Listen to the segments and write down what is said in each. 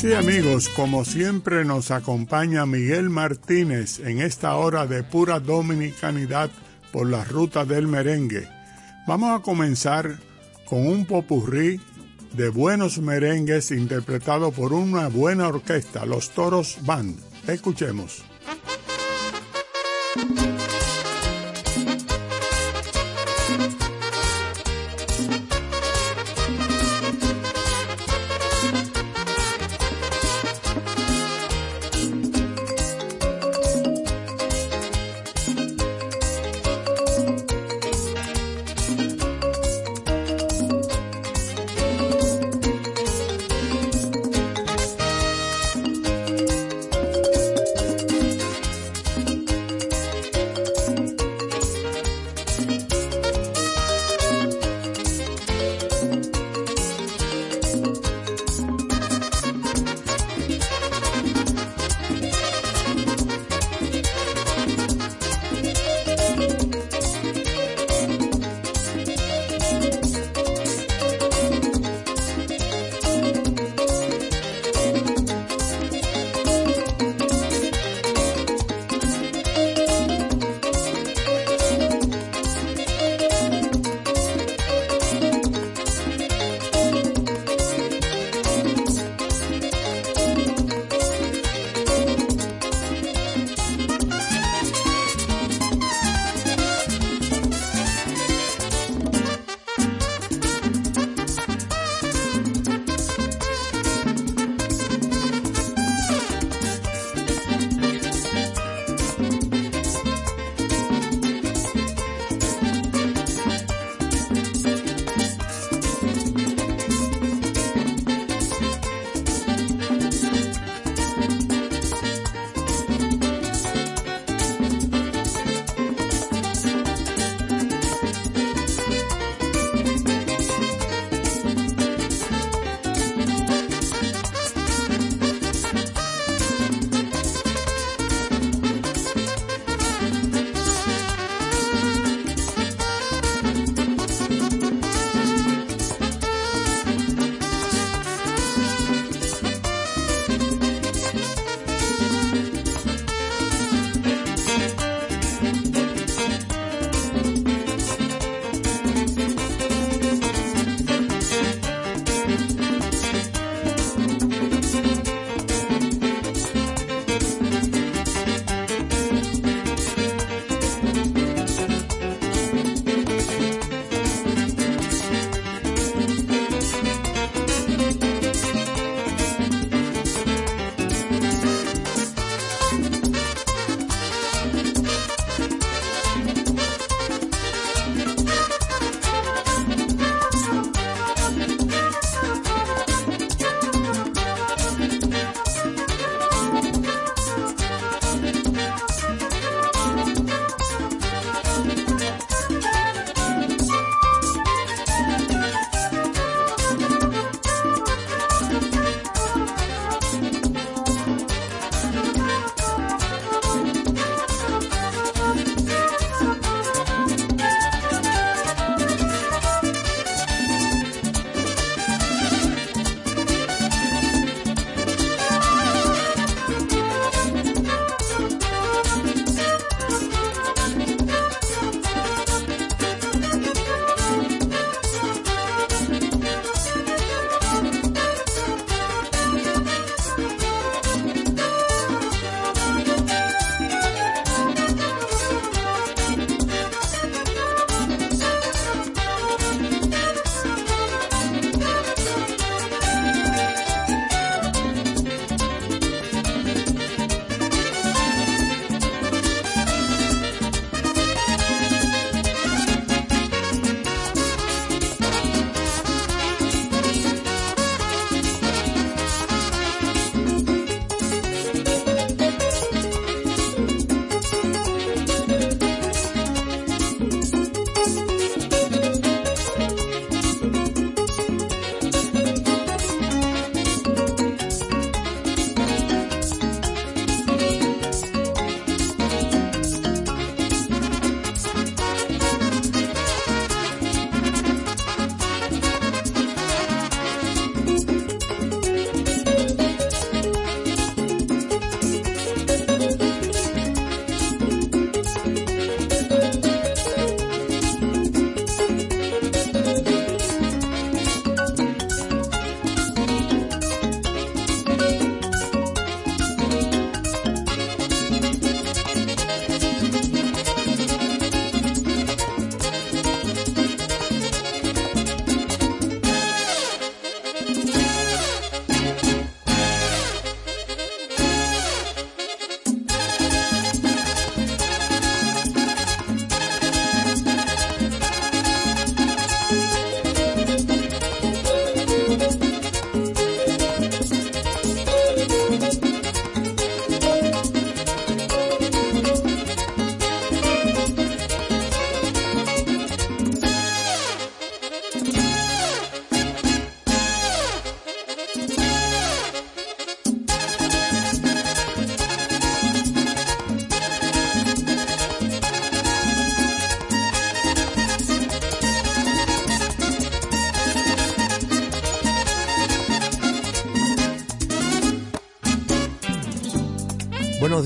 Sí amigos, como siempre nos acompaña Miguel Martínez en esta hora de pura dominicanidad por la ruta del merengue. Vamos a comenzar con un popurrí de buenos merengues interpretado por una buena orquesta, los Toros Band. Escuchemos.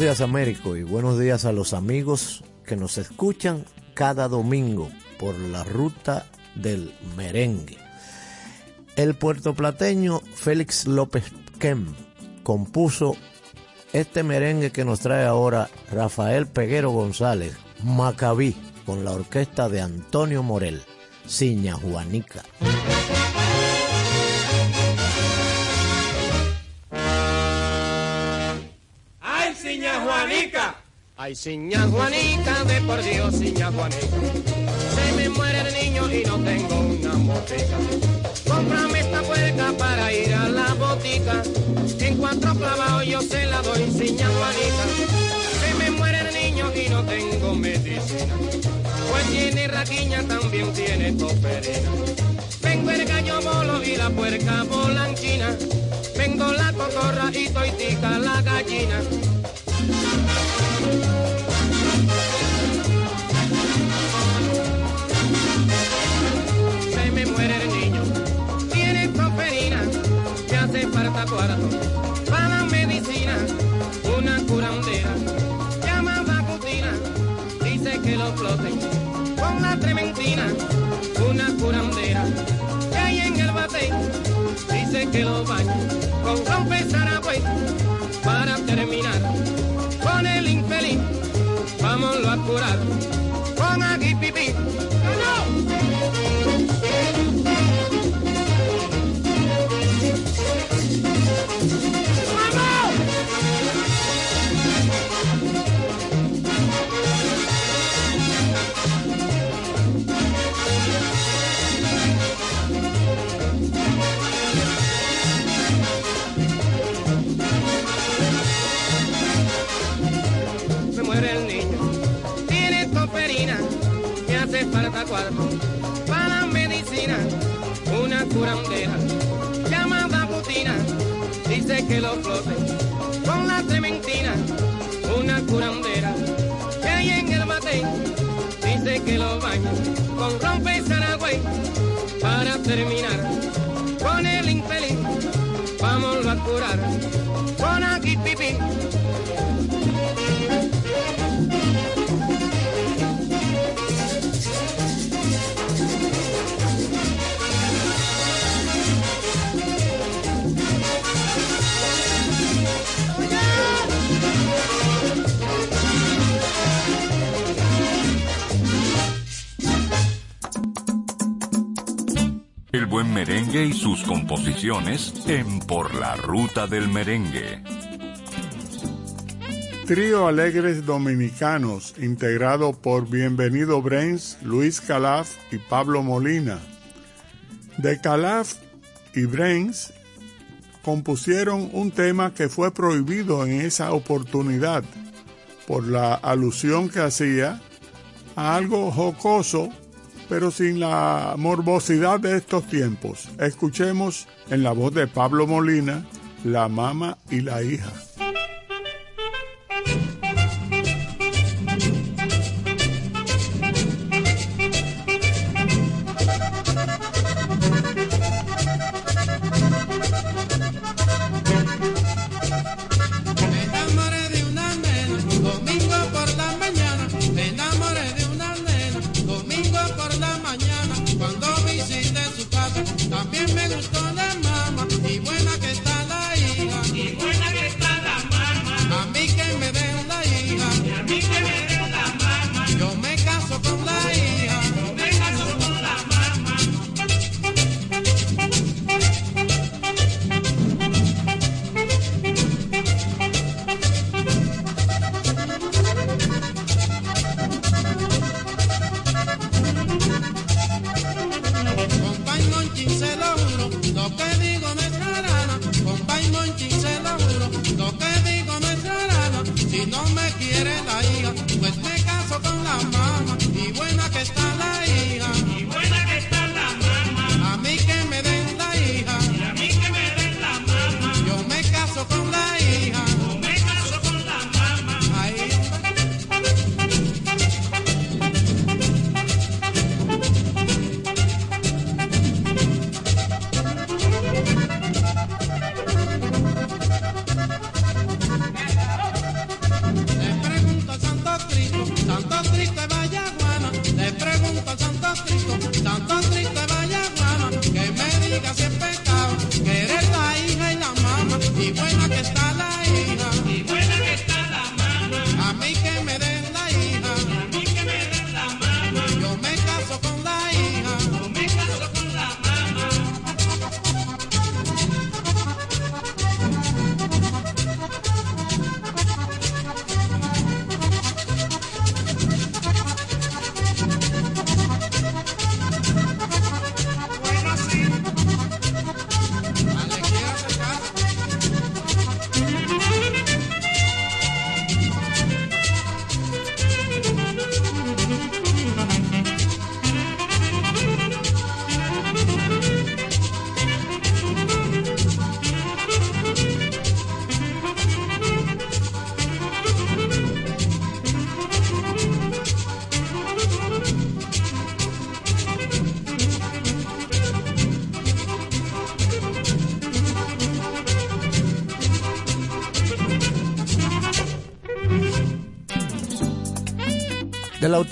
Días Américo y buenos días a los amigos que nos escuchan cada domingo por la ruta del merengue. El puertoplateño Félix López Kem compuso este merengue que nos trae ahora Rafael Peguero González, Macabí, con la orquesta de Antonio Morel, Ciña Juanica. ¡Ay, Ciña Juanica, de por Dios, Ciña Juanica! Se me muere el niño y no tengo una motica. Cómprame esta puerca para ir a la botica. En cuatro clavados yo se la doy, Ciña Juanica. Se me muere el niño y no tengo medicina. Pues tiene raquiña, también tiene toperina. Vengo el gallo bolo y la puerca bolanchina. Vengo la cotorra y toitica la gallina. Se me muere el niño, tiene toperina, que hace falta cuarto. Cuarto. Para medicina, una curandera, llamada putina, dice que lo flote. Con la trementina, una curandera, que hay en el bate, dice que lo bañe. Con rompe saragüey, para terminar, merengue y sus composiciones en Por la Ruta del Merengue. Trío Alegres Dominicanos, integrado por Bienvenido Brains, Luis Calaf y Pablo Molina. De Calaf y Brains compusieron un tema que fue prohibido en esa oportunidad por la alusión que hacía a algo jocoso, pero sin la morbosidad de estos tiempos. Escuchemos en la voz de Pablo Molina, La Mama y la Hija.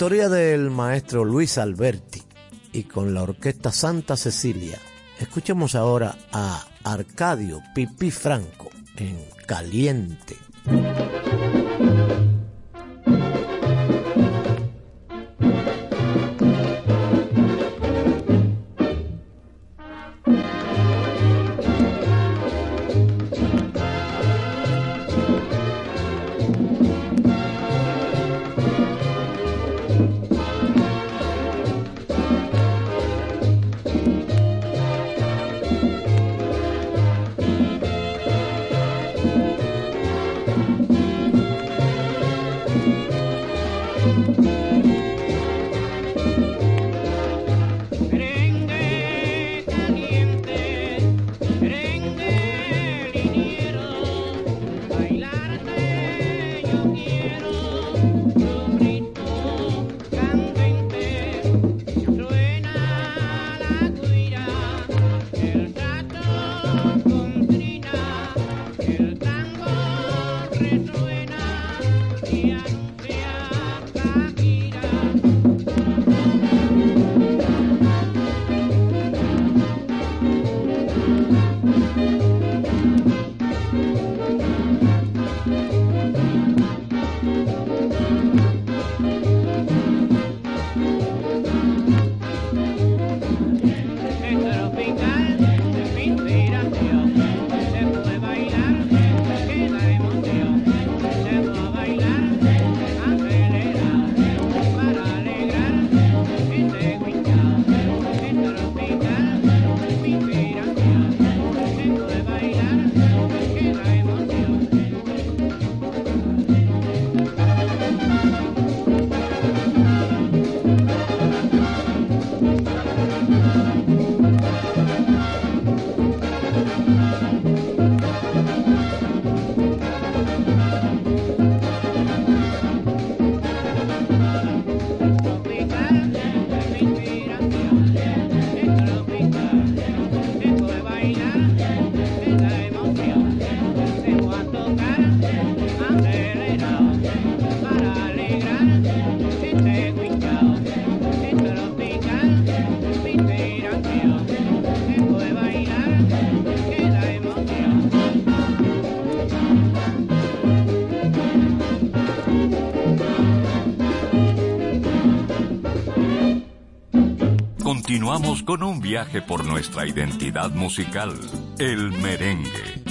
Autoría del maestro Luis Alberti y con la orquesta Santa Cecilia, escuchemos ahora a Arcadio Pipi Franco en Caliente. Continuamos con un viaje por nuestra identidad musical, el merengue.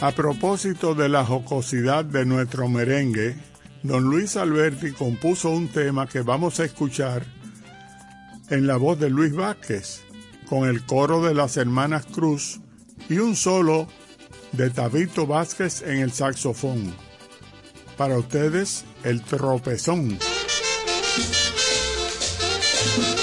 A propósito de la jocosidad de nuestro merengue, don Luis Alberti compuso un tema que vamos a escuchar en la voz de Luis Vázquez, con el coro de las hermanas Cruz y un solo de Tabito Vázquez en el saxofón. Para ustedes, el tropezón. thank you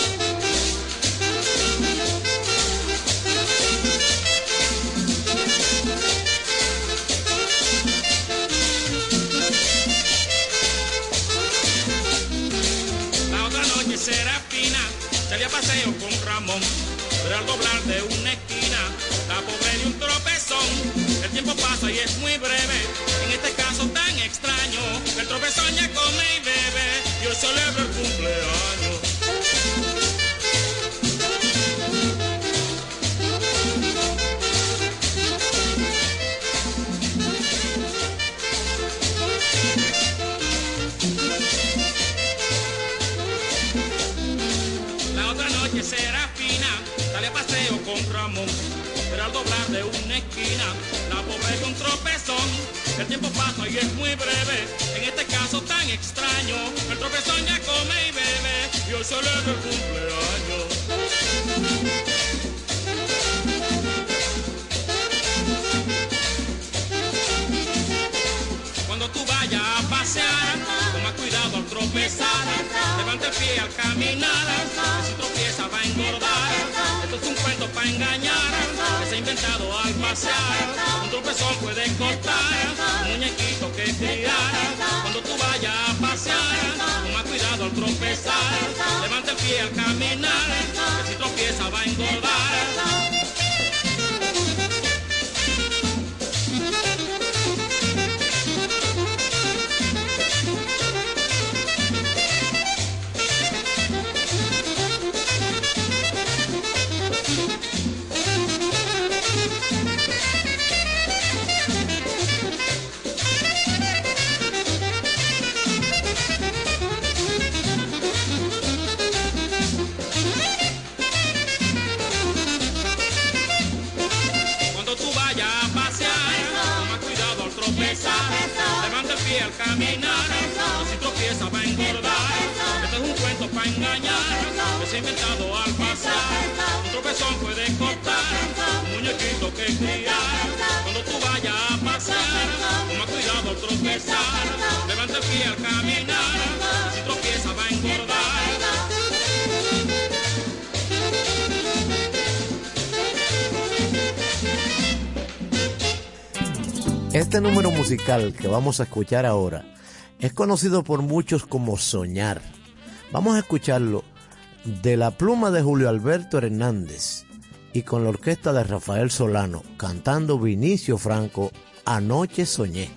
al pasar. Un tropezón puede cortar, un muñequito que criar. Cuando tú vayas a pasear, con más cuidado al tropezar. Levanta el pie al caminar, si tropieza va a engordar. Este número musical que vamos a escuchar ahora es conocido por muchos como Soñar. Vamos a escucharlo de la pluma de Julio Alberto Hernández y con la orquesta de Rafael Solano cantando Vinicio Franco Anoche Soñé.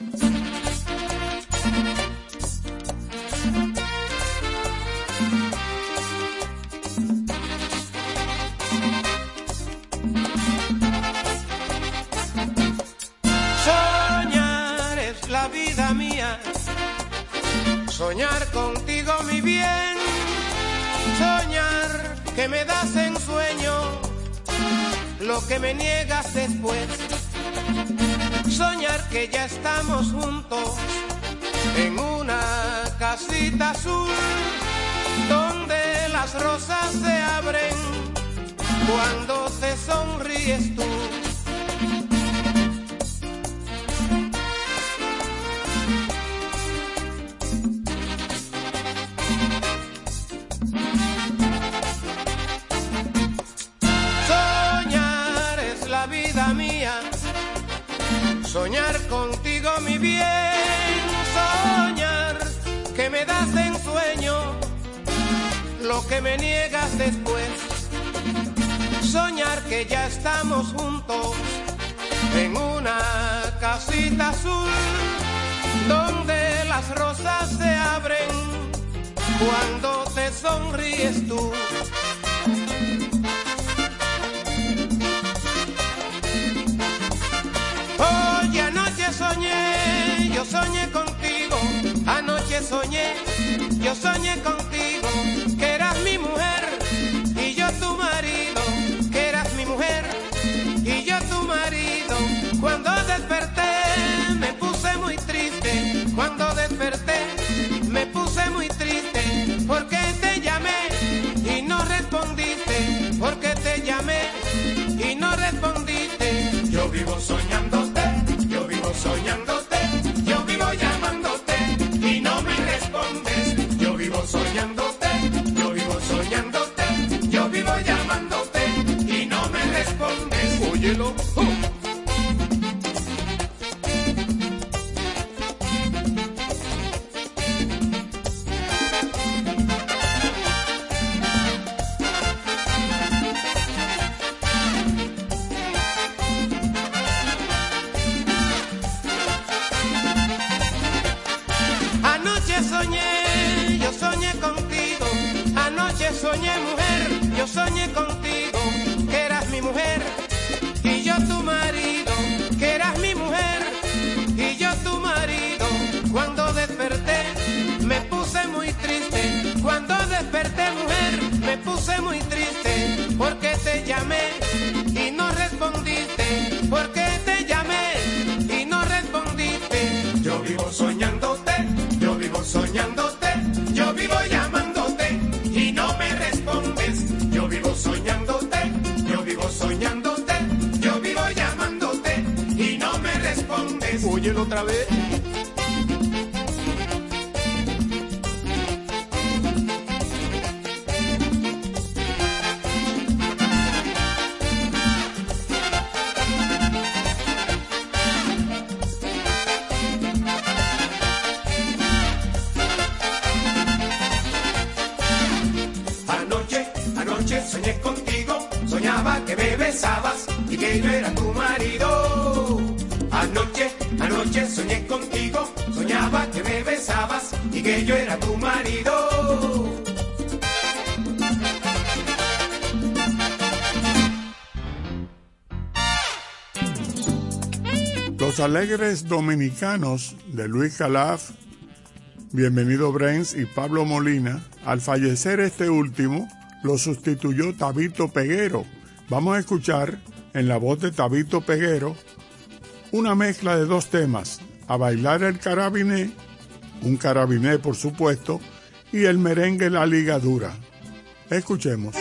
Que me niegas después, soñar que ya estamos juntos en una casita azul donde las rosas se abren cuando te sonríes tú. Soñar contigo mi bien, soñar que me das en sueño lo que me niegas después, soñar que ya estamos juntos en una casita azul donde las rosas se abren cuando te sonríes tú. Soñé contigo, anoche soñé, yo soñé contigo, Porque te llamé y no respondiste. Yo vivo soñándote, yo vivo soñándote, yo vivo llamándote y no me respondes. Yo vivo soñándote, yo vivo soñándote, yo vivo llamándote y no me respondes. Óyelo otra vez. Alegres dominicanos de Luis Calaf, bienvenido Brens y Pablo Molina, al fallecer este último, lo sustituyó Tabito Peguero. Vamos a escuchar en la voz de Tabito Peguero una mezcla de dos temas, A bailar el carabiné un carabiné por supuesto, y el merengue La Ligadura. Escuchemos.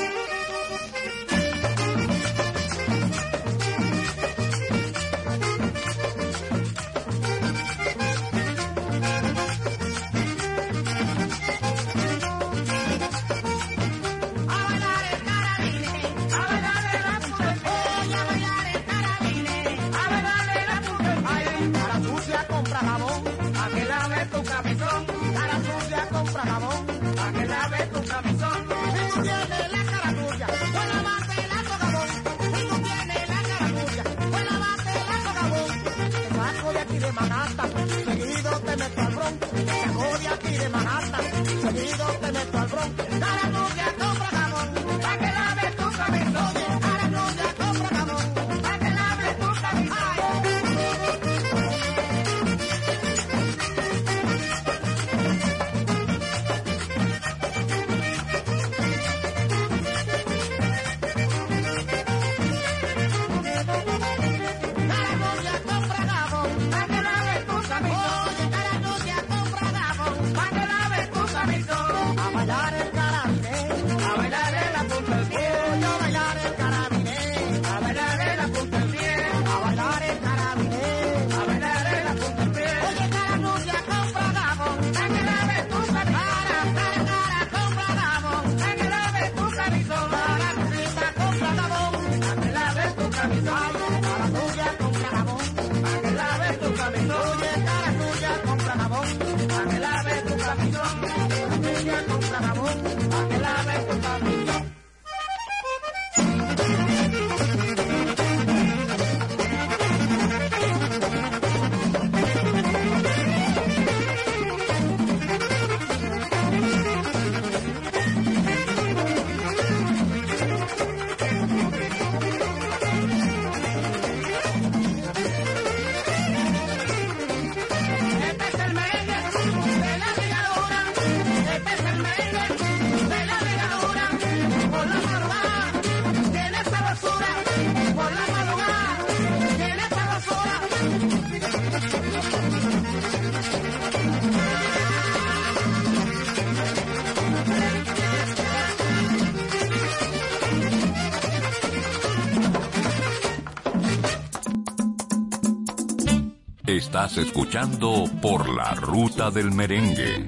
Escuchando por la ruta del merengue.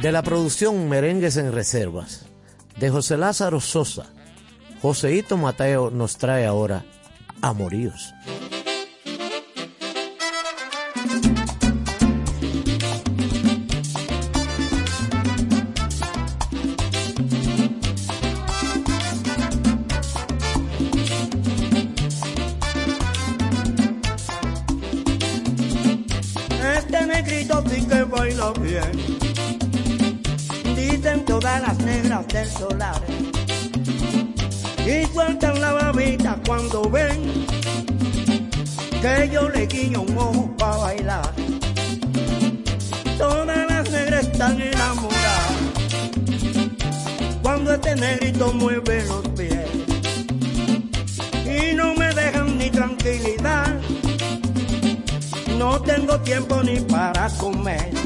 De la producción Merengues en Reservas, de José Lázaro Sosa, Joseito Mateo nos trae ahora Amoríos. tiempo ni para comer.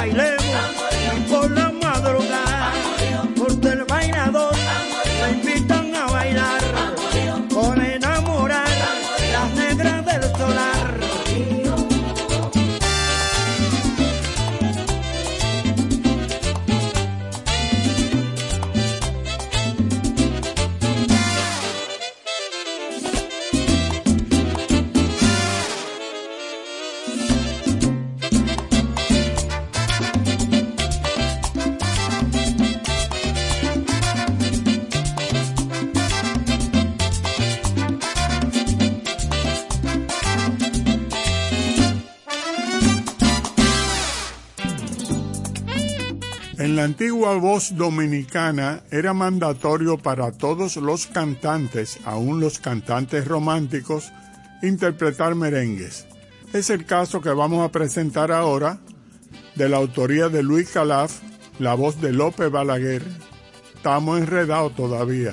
baileo. Antigua voz dominicana era mandatorio para todos los cantantes, aun los cantantes románticos, interpretar merengues. Es el caso que vamos a presentar ahora de la autoría de Luis Calaf, la voz de López Balaguer. Estamos enredados todavía.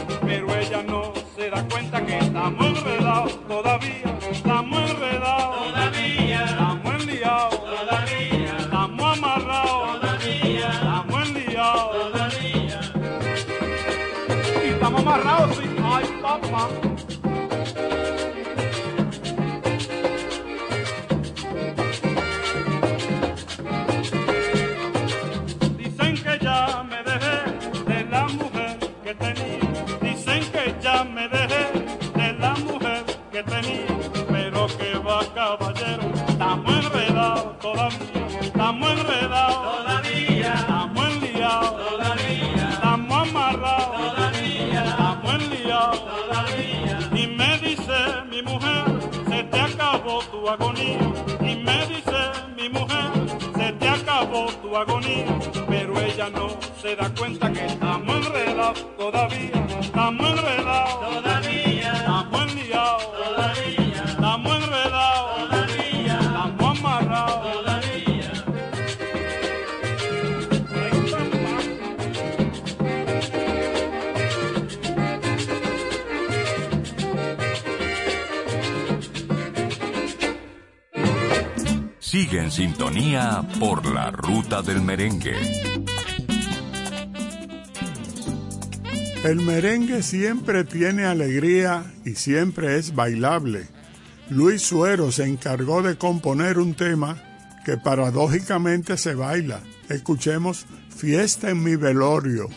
amor velado todavía. Pero ella no se da cuenta que estamos enredados todavía, sintonía por la ruta del merengue. El merengue siempre tiene alegría y siempre es bailable. Luis Suero se encargó de componer un tema que paradójicamente se baila. Escuchemos Fiesta en mi velorio.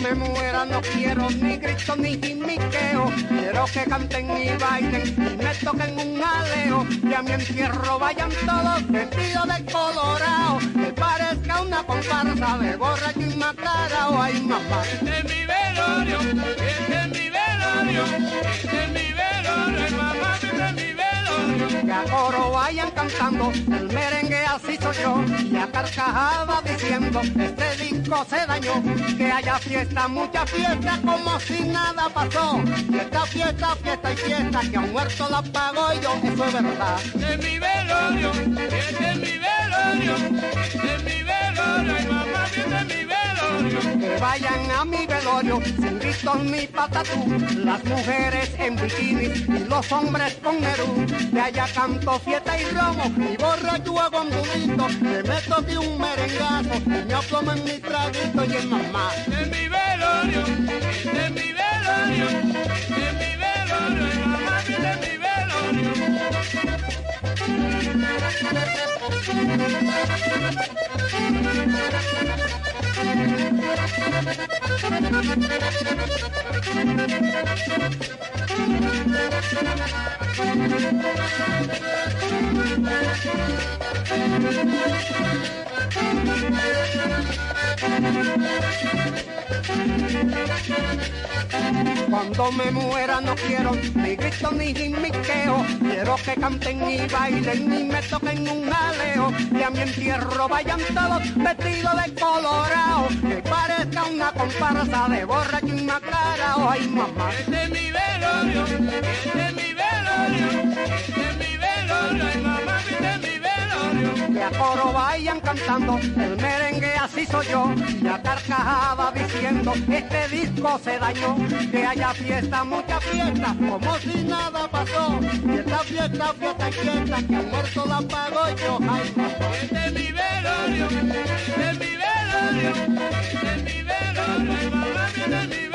Me muera no quiero ni grito ni jimiqueo, quiero que canten y bailen y me toquen un aleo, y a mi entierro vayan todos vestidos de colorado, que parezca una comparsa de borracho y macarao, ay mamá. Este es mi velorio, este es mi velorio, este es mi velorio, ay, Que a coro vayan cantando, el merengue así soy yo, y a carcajada diciendo, este disco se dañó, que haya fiesta, mucha fiesta, como si nada pasó, fiesta, fiesta, fiesta y fiesta, que a un muerto la pago yo, eso es verdad. Este es mi velorio, este es mi velorio, este es mi velorio, ay, mamá, este es mi velorio. Que vayan a mi velorio, sin gritos ni patatú, las mujeres en bikini y los hombres con Nerú, de allá canto fiesta y romo, y borracho hago un dulito, le meto de un merengazo, y me en mi traguito y en mamá. Es mi velorio, es mi velorio, es mi velorio, ay, mamá, es mi velorio. Cuando me muera no quiero ni grito ni gimiqueo, quiero que canten y bailen y me toquen un aleo, y a mi entierro vayan todos vestidos de colorado, que parezca una comparsa de borracho y macarao, ay mamá. Este es mi velorio, este es mi que a coro vayan cantando el merengue así soy yo y a carcajada diciendo este disco se dañó que haya fiesta mucha fiesta como si nada pasó fiesta fiesta y fiesta que al muerto la pago yo ay. Este es mi velorio, este es mi velorio, este mi velorio.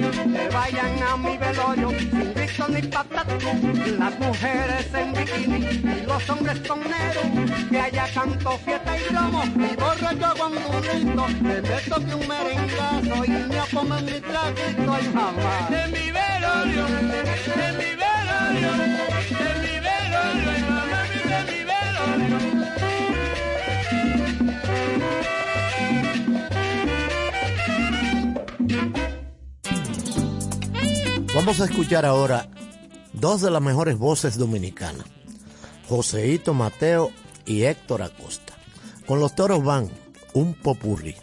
Que vayan a mi velorio sin grito ni patatú las mujeres en bikini y los hombres con negro. Que haya canto fiesta y bromo y borracho con un grito. Que me toque un merengazo y me pongan mi traguito ay mamá Este es mi velorio, es mi velorio, es mi Vamos a escuchar ahora dos de las mejores voces dominicanas, Joseito Mateo y Héctor Acosta. Con los toros van un popurrí.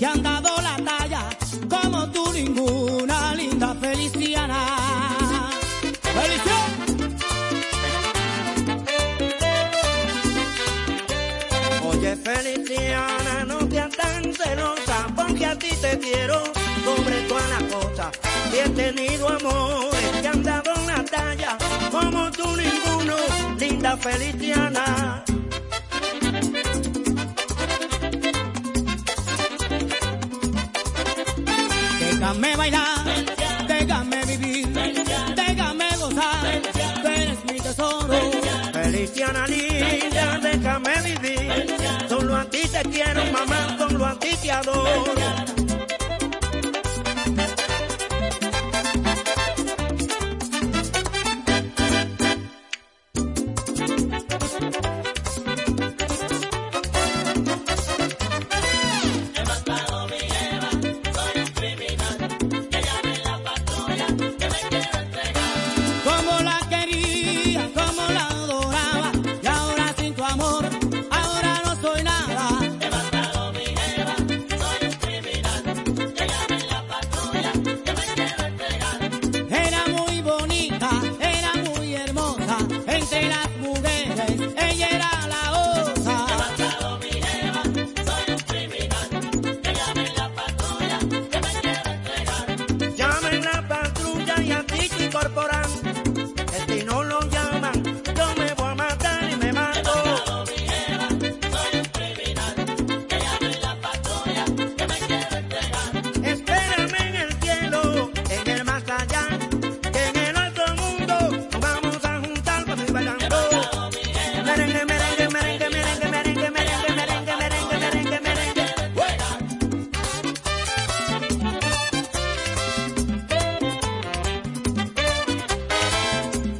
Que han dado la talla, como tú ninguna, linda Feliciana. ¡Felicidad! Oye Feliciana, no seas tan celosa, porque a ti te quiero sobre todas las cosas. Si he tenido amores que han dado la talla, como tú ninguno, linda Feliciana. bailar, déjame vivir, déjame gozar, eres mi tesoro. Feliciana linda, déjame vivir, solo a ti te quiero mamá, solo a ti te adoro.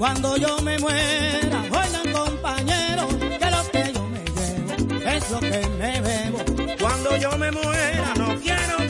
Cuando yo me muera, oigan compañeros, que lo que yo me llevo es lo que me bebo. Cuando yo me muera, no quiero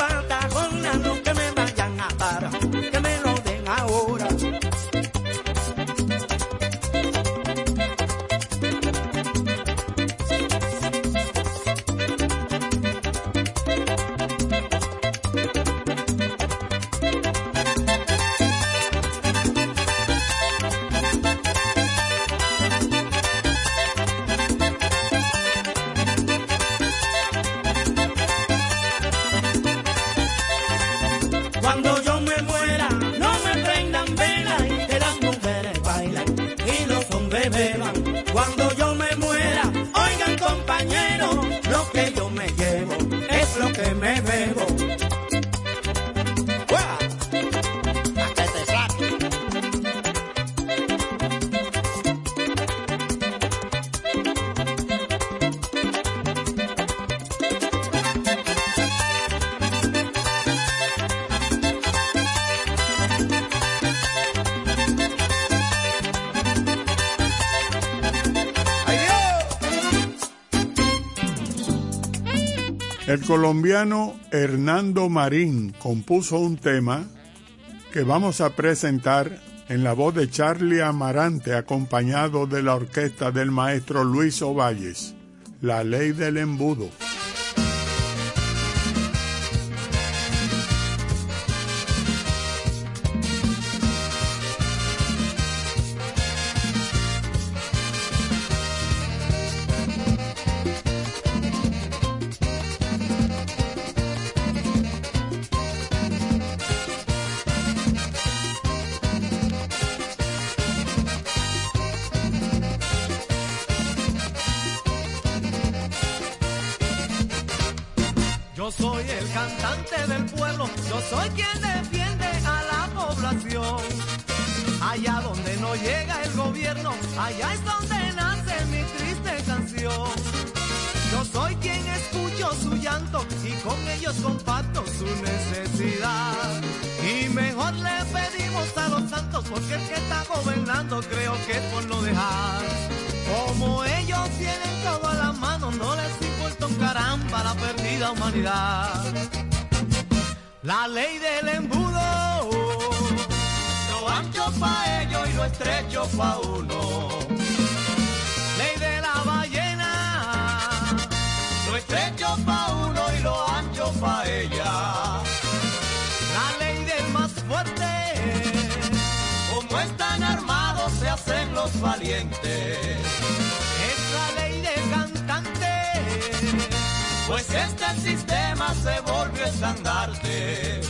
colombiano Hernando Marín compuso un tema que vamos a presentar en la voz de Charlie Amarante acompañado de la orquesta del maestro Luis Ovalles, La Ley del Embudo. Yo soy el cantante del pueblo, yo soy quien defiende a la población. Allá donde no llega el gobierno, allá es donde nace mi triste canción. Yo soy quien escucho su llanto y con ellos comparto su necesidad. Y mejor le pedimos a los santos porque el que está gobernando creo que es por no dejar. Como ellos tienen todo a la mano, no les un caramba la perdida humanidad. La ley del embudo, lo ancho pa' ellos y lo estrecho pa' uno. Ley de la ballena, lo estrecho pa' uno y lo ancho pa' ella. La ley del más fuerte, como están armados se hacen los valientes. Pues este sistema se volvió estandarte.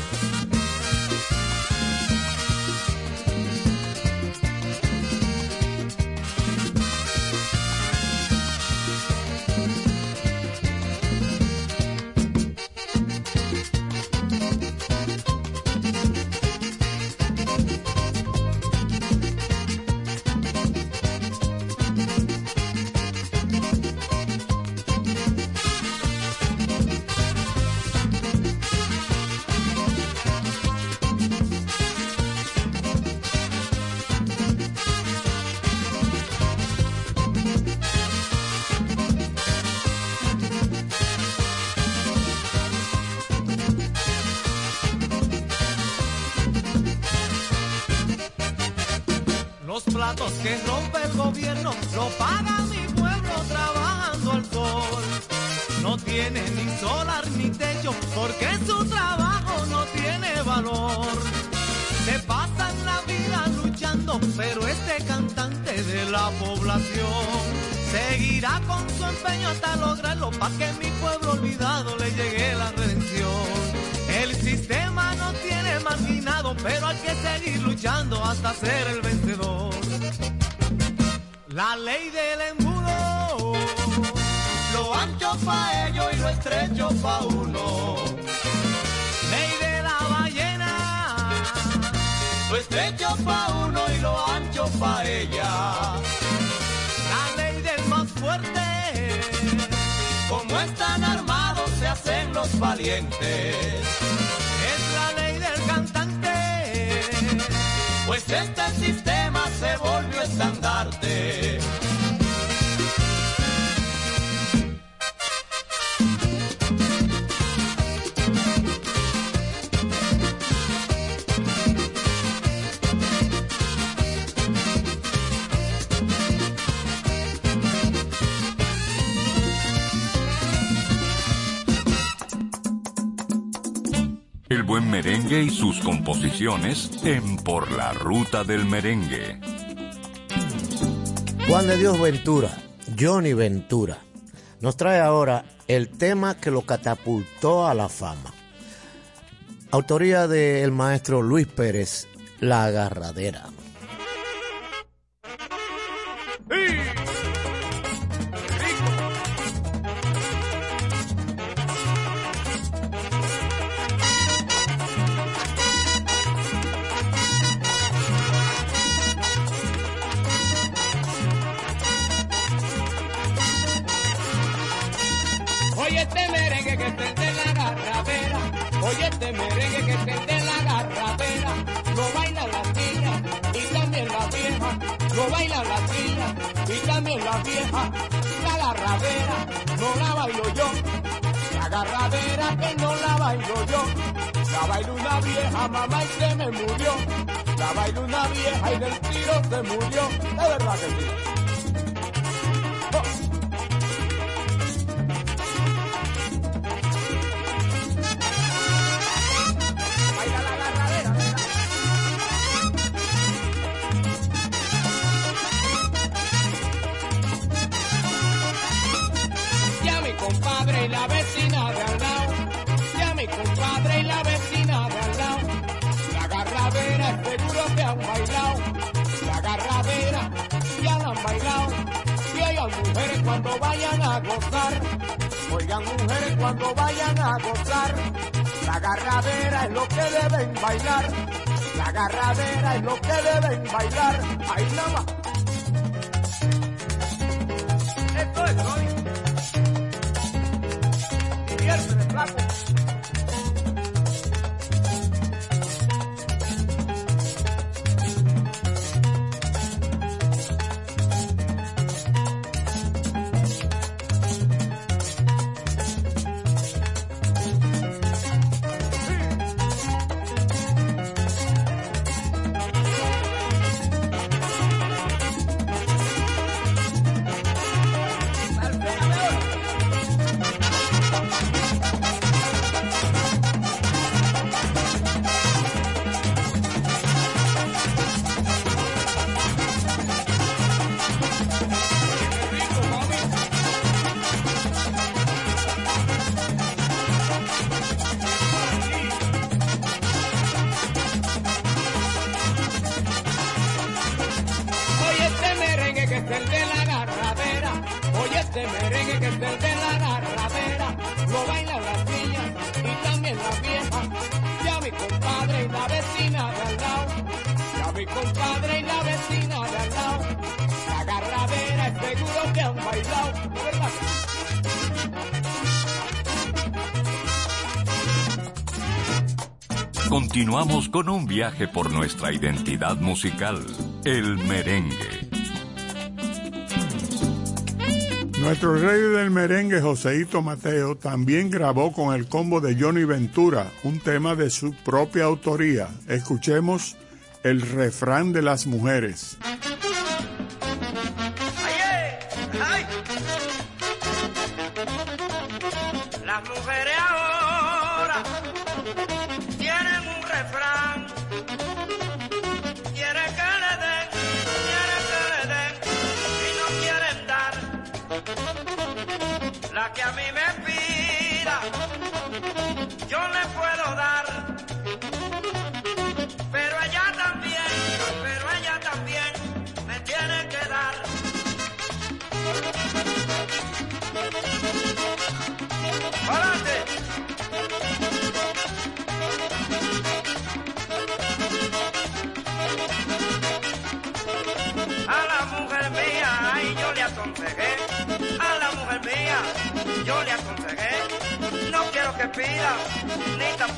Rompe el gobierno lo paga mi pueblo trabajando al sol. No tiene ni solar ni techo porque su trabajo no tiene valor. Se pasan la vida luchando, pero este cantante de la población seguirá con su empeño hasta lograrlo para que mi pueblo olvidado le llegue la redención. El sistema no tiene marginado, pero hay que seguir luchando hasta ser el vencedor. La ley del embudo, lo ancho pa' ellos y lo estrecho pa' uno. Ley de la ballena, lo estrecho pa' uno y lo ancho pa' ella. La ley del más fuerte, como están armados se hacen los valientes. Pues este sistema se volvió estandarte. Merengue y sus composiciones en Por la Ruta del Merengue. Juan de Dios Ventura, Johnny Ventura, nos trae ahora el tema que lo catapultó a la fama. Autoría del maestro Luis Pérez, La Agarradera. Oye este merengue que el de la garrapera, oye este merengue que el de la garrapera, lo bailan las niñas y también las viejas, lo bailan las niñas y también las viejas, la garrapera no la bailo yo, la garrapera que no la bailo yo, la bailó una vieja mamá y se me murió, la bailó una vieja y del tiro se murió, de verdad que sí. Mujeres cuando vayan a gozar, oigan mujeres cuando vayan a gozar, la agarradera es lo que deben bailar, la agarradera es lo que deben bailar, ahí más. Este merengue que es el de la garradera, lo bailan las niñas y también las viejas, ya mi compadre y la vecina de al lado, ya mi compadre y la vecina de al lado, la garradera es seguro que han bailado, verdad. Continuamos con un viaje por nuestra identidad musical, el merengue. Nuestro rey del merengue, Joseito Mateo, también grabó con el combo de Johnny Ventura un tema de su propia autoría. Escuchemos el refrán de las mujeres.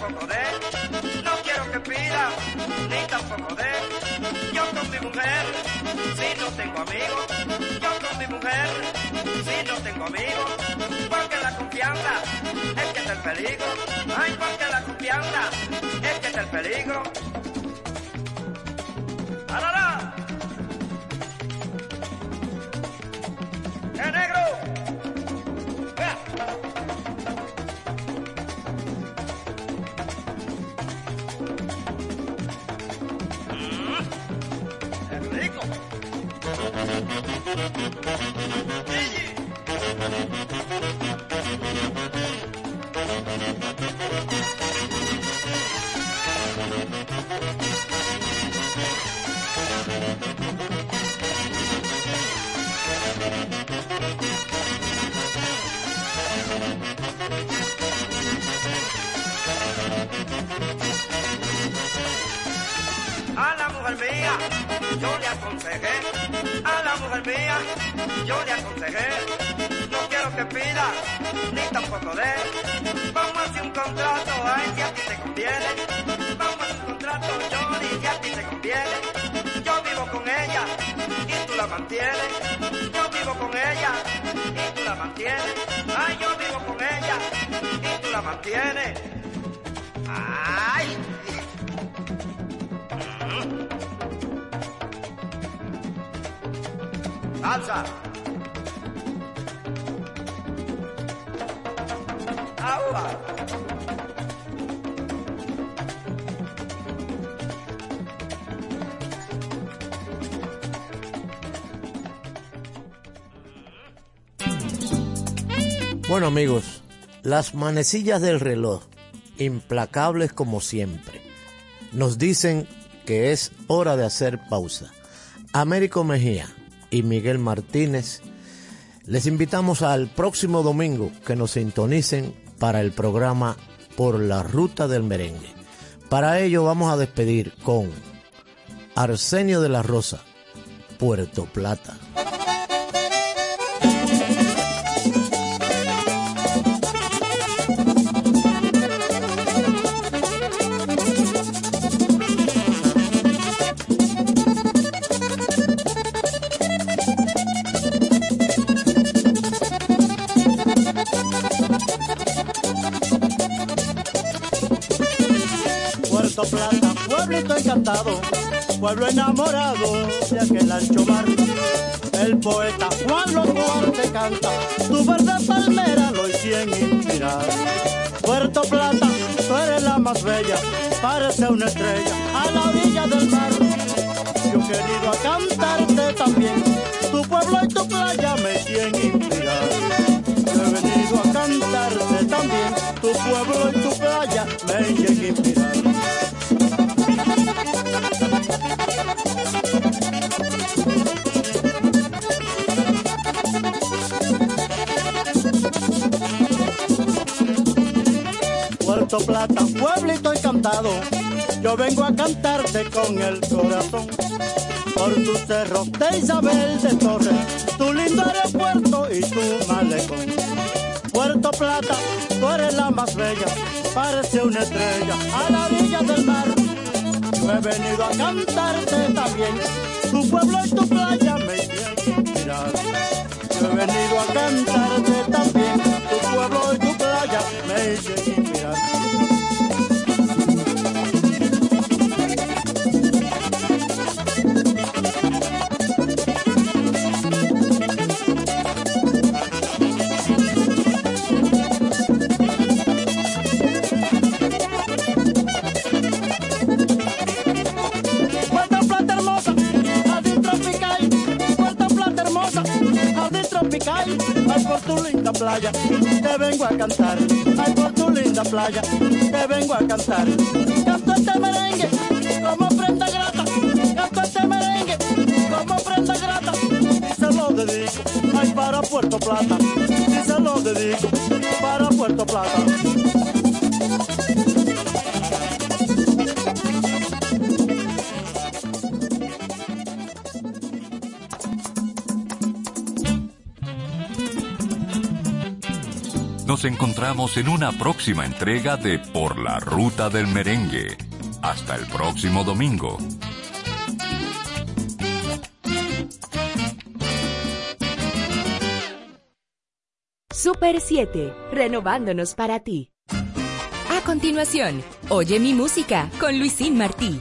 No quiero que pida, ni tampoco dé. con mi mujer, si no tengo amigos, yo con mi mujer, si no tengo amigos, porque la confianza es que es el peligro, ay, porque la confianza es Yo le aconsejé. No quiero que pida, ni tampoco dé. Vamos a hacer un contrato, ay, si a ti te conviene. Vamos a hacer un contrato, Johnny, si a ti te conviene. Yo vivo con ella y tú la mantienes. Yo vivo con ella y tú la mantienes. Ay, yo vivo con ella y tú la mantienes. Bueno amigos, las manecillas del reloj, implacables como siempre, nos dicen que es hora de hacer pausa. Américo Mejía y Miguel Martínez, les invitamos al próximo domingo que nos sintonicen para el programa Por la Ruta del Merengue. Para ello vamos a despedir con Arsenio de la Rosa, Puerto Plata. Pueblo enamorado de aquel ancho mar. El poeta Juan Locuarte canta, tu verde palmera lo hicieron inspirar. Puerto Plata, tú eres la más bella, parece una estrella a la orilla del mar. Yo he querido a cantarte también, tu pueblo y tu playa me tienen inspirar. Yo he venido a cantarte también, tu pueblo Puerto Plata, pueblito encantado, yo vengo a cantarte con el corazón. Por tus cerros de Isabel de Torres, tu lindo aeropuerto y tu malecón. Puerto Plata, tú eres la más bella, parece una estrella a la orilla del mar. Yo he venido a cantarte también, tu pueblo y tu playa me tienen inspirar. Yo he venido a cantarte también, jardín tropical. Ay, por tu linda playa, te vengo a cantar. Ay, por tu linda playa, te vengo a cantar. Canto este merengue como prenda grata. Canto este merengue como prenda grata. Y se lo dedico, ay, para Puerto Plata. Y se lo dedico, para Puerto Plata. encontramos en una próxima entrega de Por la Ruta del Merengue. Hasta el próximo domingo. Super 7, renovándonos para ti. A continuación, Oye mi música con Luisín Martí.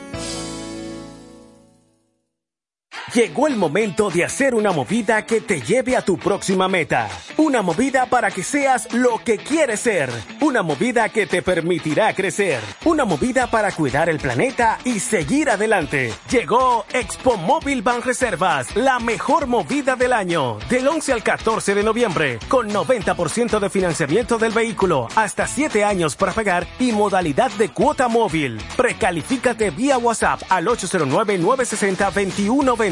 Llegó el momento de hacer una movida que te lleve a tu próxima meta. Una movida para que seas lo que quieres ser. Una movida que te permitirá crecer. Una movida para cuidar el planeta y seguir adelante. Llegó Expo Móvil Ban Reservas, la mejor movida del año. Del 11 al 14 de noviembre, con 90% de financiamiento del vehículo, hasta 7 años para pagar y modalidad de cuota móvil. Precalifícate vía WhatsApp al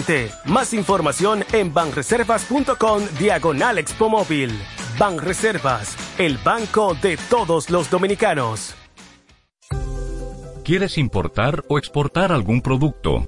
809-960-2120. Más información en banreservas.com diagonal Expo Móvil. Banreservas, el banco de todos los dominicanos. ¿Quieres importar o exportar algún producto?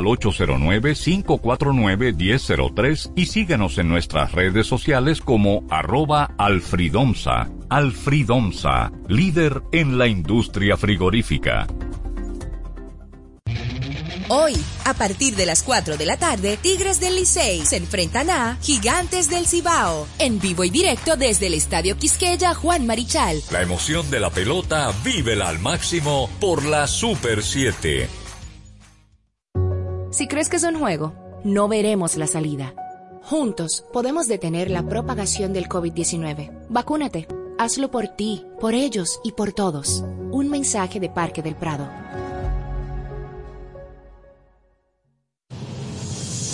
al 809-549-1003 y síguenos en nuestras redes sociales como arroba alfridomsa. Alfridomsa, líder en la industria frigorífica. Hoy, a partir de las 4 de la tarde, Tigres del Licey se enfrentan a Gigantes del Cibao, en vivo y directo desde el Estadio Quisqueya Juan Marichal. La emoción de la pelota vívela al máximo por la Super 7. Si crees que es un juego, no veremos la salida. Juntos podemos detener la propagación del COVID-19. Vacúnate. Hazlo por ti, por ellos y por todos. Un mensaje de Parque del Prado.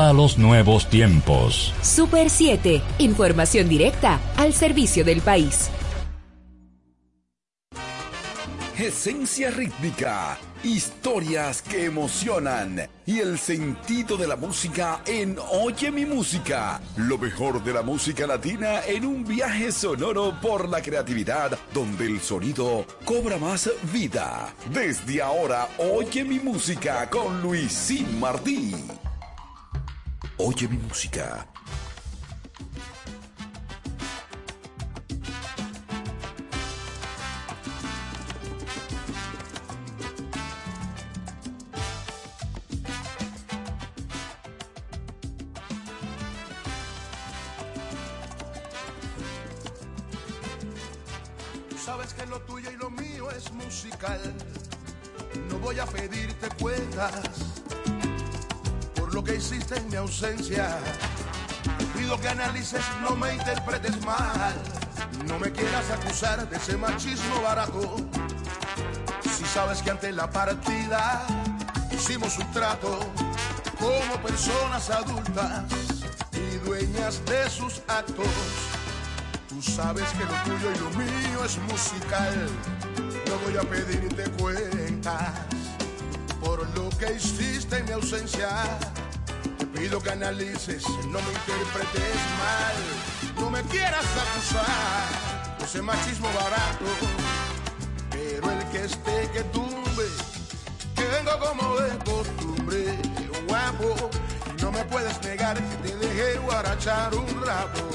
a los nuevos tiempos. Super 7, información directa al servicio del país. Esencia rítmica, historias que emocionan y el sentido de la música en Oye mi música. Lo mejor de la música latina en un viaje sonoro por la creatividad donde el sonido cobra más vida. Desde ahora, Oye mi música con Luisín Martí. Oye mi música. Sabes que lo tuyo y lo mío es musical. No voy a pedirte cuentas lo que hiciste en mi ausencia. Pido que analices, no me interpretes mal. No me quieras acusar de ese machismo barato. Si sabes que ante la partida hicimos un trato como personas adultas y dueñas de sus actos. Tú sabes que lo tuyo y lo mío es musical. No voy a pedirte cuentas por lo que hiciste en mi ausencia. Te pido que analices, no me interpretes mal. No me quieras acusar ese machismo barato. Pero el que esté que tumbe, que vengo como de costumbre, guapo. No me puedes negar que te dejé guarachar un rato.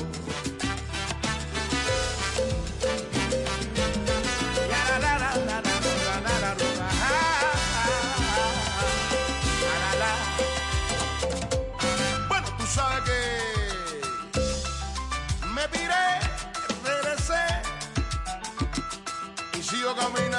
camino.